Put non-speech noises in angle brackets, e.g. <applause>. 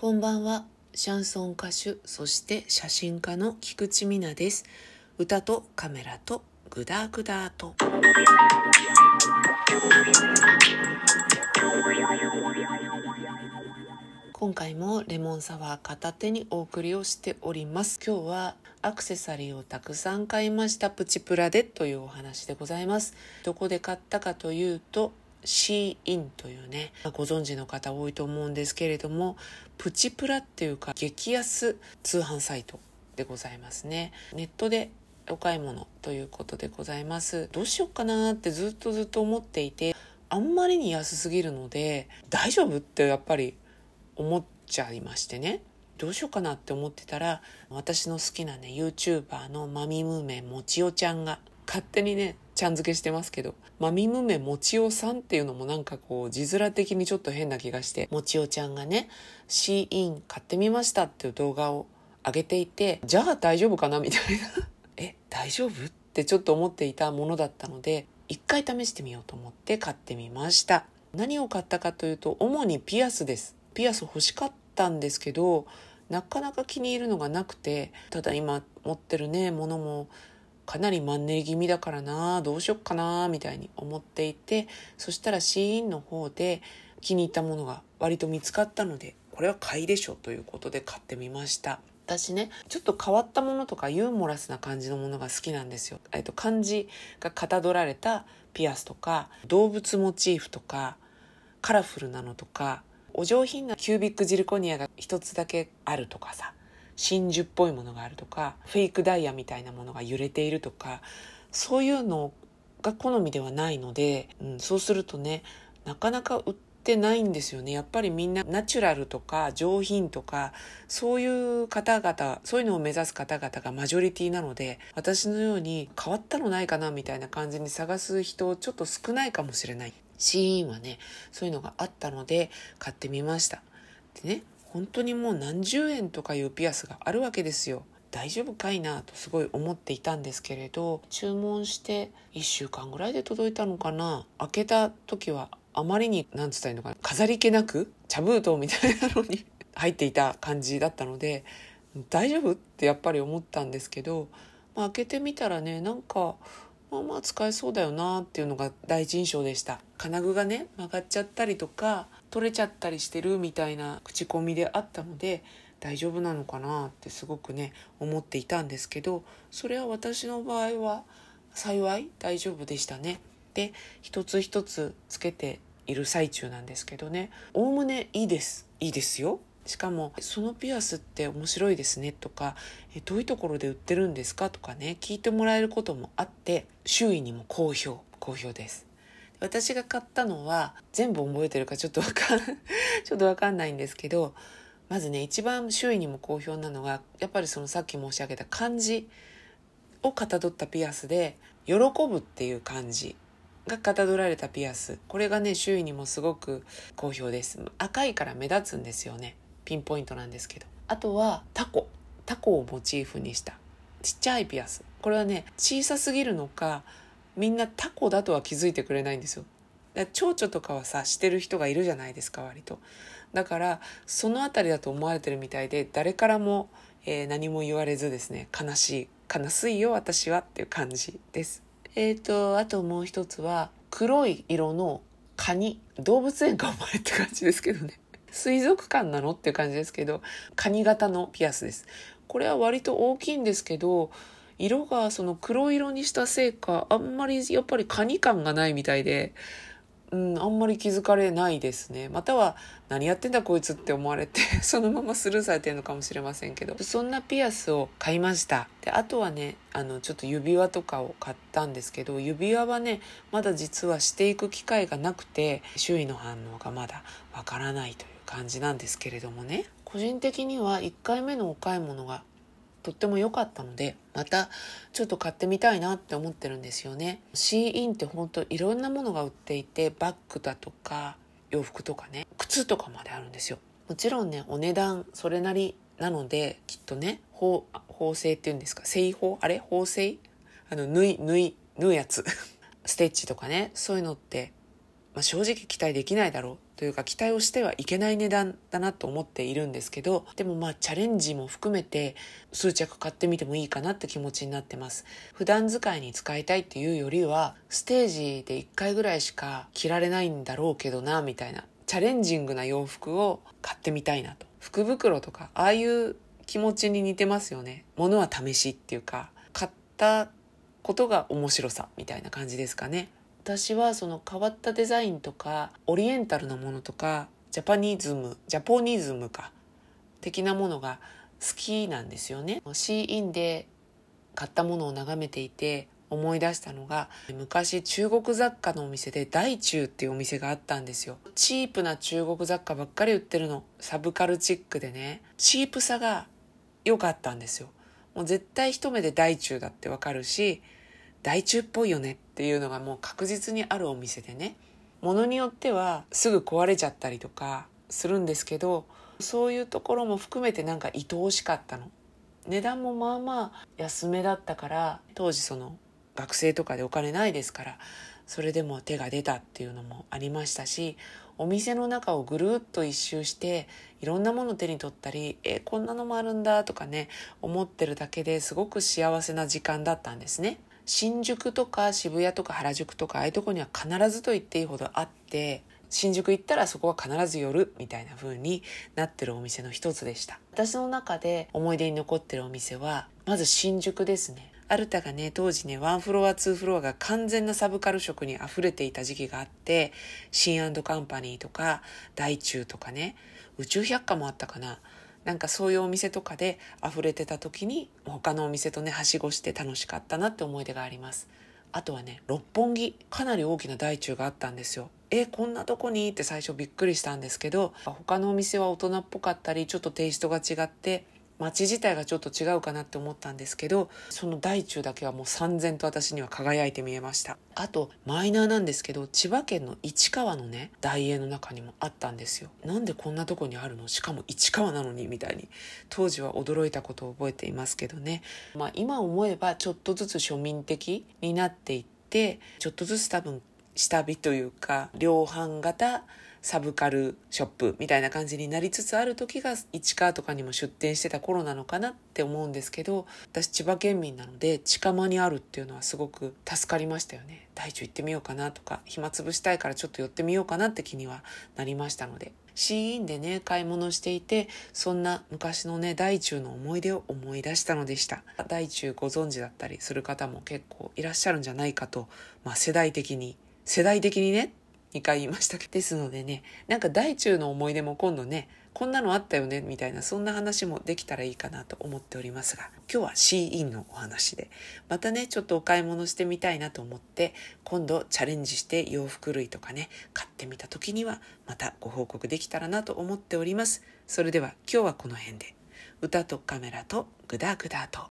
こんばんは。シャンソン歌手、そして写真家の菊池美奈です。歌とカメラとグダグダと。今回もレモンサワー片手にお送りをしております今日はアクセサリーをたくさん買いましたプチプラでというお話でございますどこで買ったかというとシーインというねご存知の方多いと思うんですけれどもプチプラっていうか激安通販サイトでございますね。ネットでお買い物ということでございます。どうしようかなってずっとずっと思っていてあんまりに安すぎるので大丈夫ってやっぱり思っちゃいましてね。どうしようかなって思ってたら私の好きなね YouTuber のマミムーメンもちおちゃんが勝手にねちゃん付けしてますけどマミムメもちおさんっていうのもなんかこう字面的にちょっと変な気がしてもちおちゃんがね「シーイン買ってみました」っていう動画を上げていてじゃあ大丈夫かなみたいな。<laughs> え大丈夫ってちょっと思っていたものだったので一回試してみようと思って買ってみました。何を買ったかというと主にピアスです。ピアス欲しかったんですけどなかなか気に入るのがなくてただ今持ってるねものもかなりマンネリ気味だからなどうしよっかなみたいに思っていてそしたらシーンの方で気に入ったものが割と見つかったのでこれは買いでしょということで買ってみました。私ねちょっと変わったものとかユーモラスな感じのものが好きなんですよ、えっと、漢字がかたどられたピアスとか動物モチーフとかカラフルなのとかお上品なキュービックジルコニアが一つだけあるとかさ。真珠っぽいものがあるとかフェイクダイヤみたいなものが揺れているとかそういうのが好みではないので、うん、そうするとねなかなか売ってないんですよね。やっぱりみんなナチュラルとか上品とかそういう方々そういうのを目指す方々がマジョリティなので私のように変わったのないかなみたいな感じに探す人ちょっと少ないかもしれない。シーンはねそういうのがあったので買ってみました。でね本当にもう何十円とかいうピアスがあるわけですよ。大丈夫かいなとすごい思っていたんですけれど注文して1週間ぐらいで届いたのかな。開けた時はあまりに何つったらいいのかな。飾り気なく茶封筒みたいなのに <laughs> 入っていた感じだったので大丈夫ってやっぱり思ったんですけど、まあ、開けてみたらねなんかまあまあ使えそうだよなっていうのが第一印象でした。金具がね曲がっちゃったりとか取れちゃったりしてるみたいな口コミであったので大丈夫なのかなってすごくね思っていたんですけどそれは私の場合は幸い大丈夫でしたね。で一つ一つつけている最中なんですけどね。おおむねいいです。いいですよ。しかもそのピアスって面白いですねとかどういうところで売ってるんですか？とかね聞いてもらえることもあって周囲にも好評好評です。私が買ったのは全部覚えてるかちょっとわかん <laughs> ちょっとわかんないんですけどまずね一番周囲にも好評なのがやっぱりそのさっき申し上げた漢字をかたどったピアスで「喜ぶ」っていう漢字がかたどられたピアス。これがね周囲にもすごく好評です。赤いから目立つんですよね。ピンポイントなんですけど。あとはタコ。タコをモチーフにした。ちっちゃいピアス。これはね小さすぎるのかみんなタコだとは気づいてくれないんですよ。蝶々とかはさしてる人がいるじゃないですか割と。だからその辺りだと思われてるみたいで誰からも、えー、何も言われずですね悲しい悲しいよ私はっていう感じです。えっ、ー、とあともう一つは黒い色のカニ。動物園かお前って感じですけどね。水族館なの？っていう感じですけど、カニ型のピアスです。これは割と大きいんですけど、色がその黒色にしたせいか、あんまりやっぱりカニ感がないみたいで、うん、あんまり気づかれないですね。または、何やってんだこいつって思われて、<laughs> そのままスルーされてるのかもしれませんけど、そんなピアスを買いました。で、あとはね、あの、ちょっと指輪とかを買ったんですけど、指輪はね、まだ実はしていく機会がなくて、周囲の反応がまだわからないという感じなんですけれどもね。個人的には1回目のお買い物がとっても良かったのでまたちょっと買ってみたいなって思ってるんですよね。シーインって本当いろんなものが売っていてバッグだとか洋服とかね靴とかまであるんですよ。もちろんねお値段それなりなのできっとね縫製っていうんですか？製法？あれ？縫製？あの縫い縫い縫うやつ。<laughs> ステッチとかねそういうのって、まあ、正直期待できないだろうというか期待をしてはいけない値段だなと思っているんですけどでもまあチャレンジも含めて数着買ってみてもいいかなって気持ちになってます。普段使いに使いたいっていうよりはステージで1回ぐらいしか着られないんだろうけどなみたいなチャレンジングな洋服を買ってみたいなと。福袋とかああいう気持ちに似てますよね。物は試しっていうか買ったことが面白さみたいな感じですかね。私はその変わったデザインとかオリエンタルなものとかジャパニズムジャポニズムか的なものが好きなんですよね。シーインで買ったものを眺めていて思い出したのが昔中国雑貨のお店で大中っていうお店があったんですよチープな中国雑貨ばっかり売ってるのサブカルチックでねチープさが良かったんですよもう絶対一目で大中だってわかるし大中っぽいよねっていうのがもう確実にあるお店でねものによってはすぐ壊れちゃったりとかするんですけどそういうところも含めてなんか愛おしかったの値段もまあまあ安めだったから当時その学生とかでお金ないですからそれでも手が出たっていうのもありましたしお店の中をぐるっと一周していろんなもの手に取ったりえこんなのもあるんだとかね思ってるだけですごく幸せな時間だったんですね。新宿とか渋谷とか原宿とかああいうとこには必ずと言っていいほどあって新宿行ったらそこは必ず寄るみたいな風になってるお店の一つでした私の中で思い出に残ってるお店はまず新宿ですねアルタがね、当時ね、ワンフロア、ツーフロアが完全なサブカル色に溢れていた時期があって、シンカンパニーとか、大中とかね、宇宙百科もあったかな。なんかそういうお店とかで溢れてた時に、他のお店とね、はしごして楽しかったなって思い出があります。あとはね、六本木、かなり大きな大中があったんですよ。え、こんなとこに？って最初びっくりしたんですけど、他のお店は大人っぽかったり、ちょっとテイストが違って、街自体がちょっと違うかなって思ったんですけどその大中だけはもう三然と私には輝いて見えました。あとマイナーなんですけど千葉県の市川のね大英の中にもあったんですよ。なんでこんなとこにあるの？しかも市川なのにみたいに当時は驚いたことを覚えていますけどね。まあ今思えばちょっとずつ庶民的になっていってちょっとずつ多分下火というか量販型サブカルショップみたいな感じになりつつある時が市川とかにも出店してた頃なのかなって思うんですけど私千葉県民なので近間にあるっていうのはすごく助かりましたよね。大地行ってみようかなとか暇つぶしたいからちょっと寄ってみようかなって気にはなりましたので。シーンでね買い物していてそんな昔のね大中の思い出を思い出したのでした。大中ご存知だったりする方も結構いらっしゃるんじゃないかと、まあ、世代的に世代的にね2回言いましたですのでねなんか大中の思い出も今度ねこんなのあったよねみたいなそんな話もできたらいいかなと思っておりますが今日はシーインのお話でまたねちょっとお買い物してみたいなと思って今度チャレンジして洋服類とかね買ってみた時にはまたご報告できたらなと思っております。それでは今日はこの辺で。歌とカメラとグダグダと。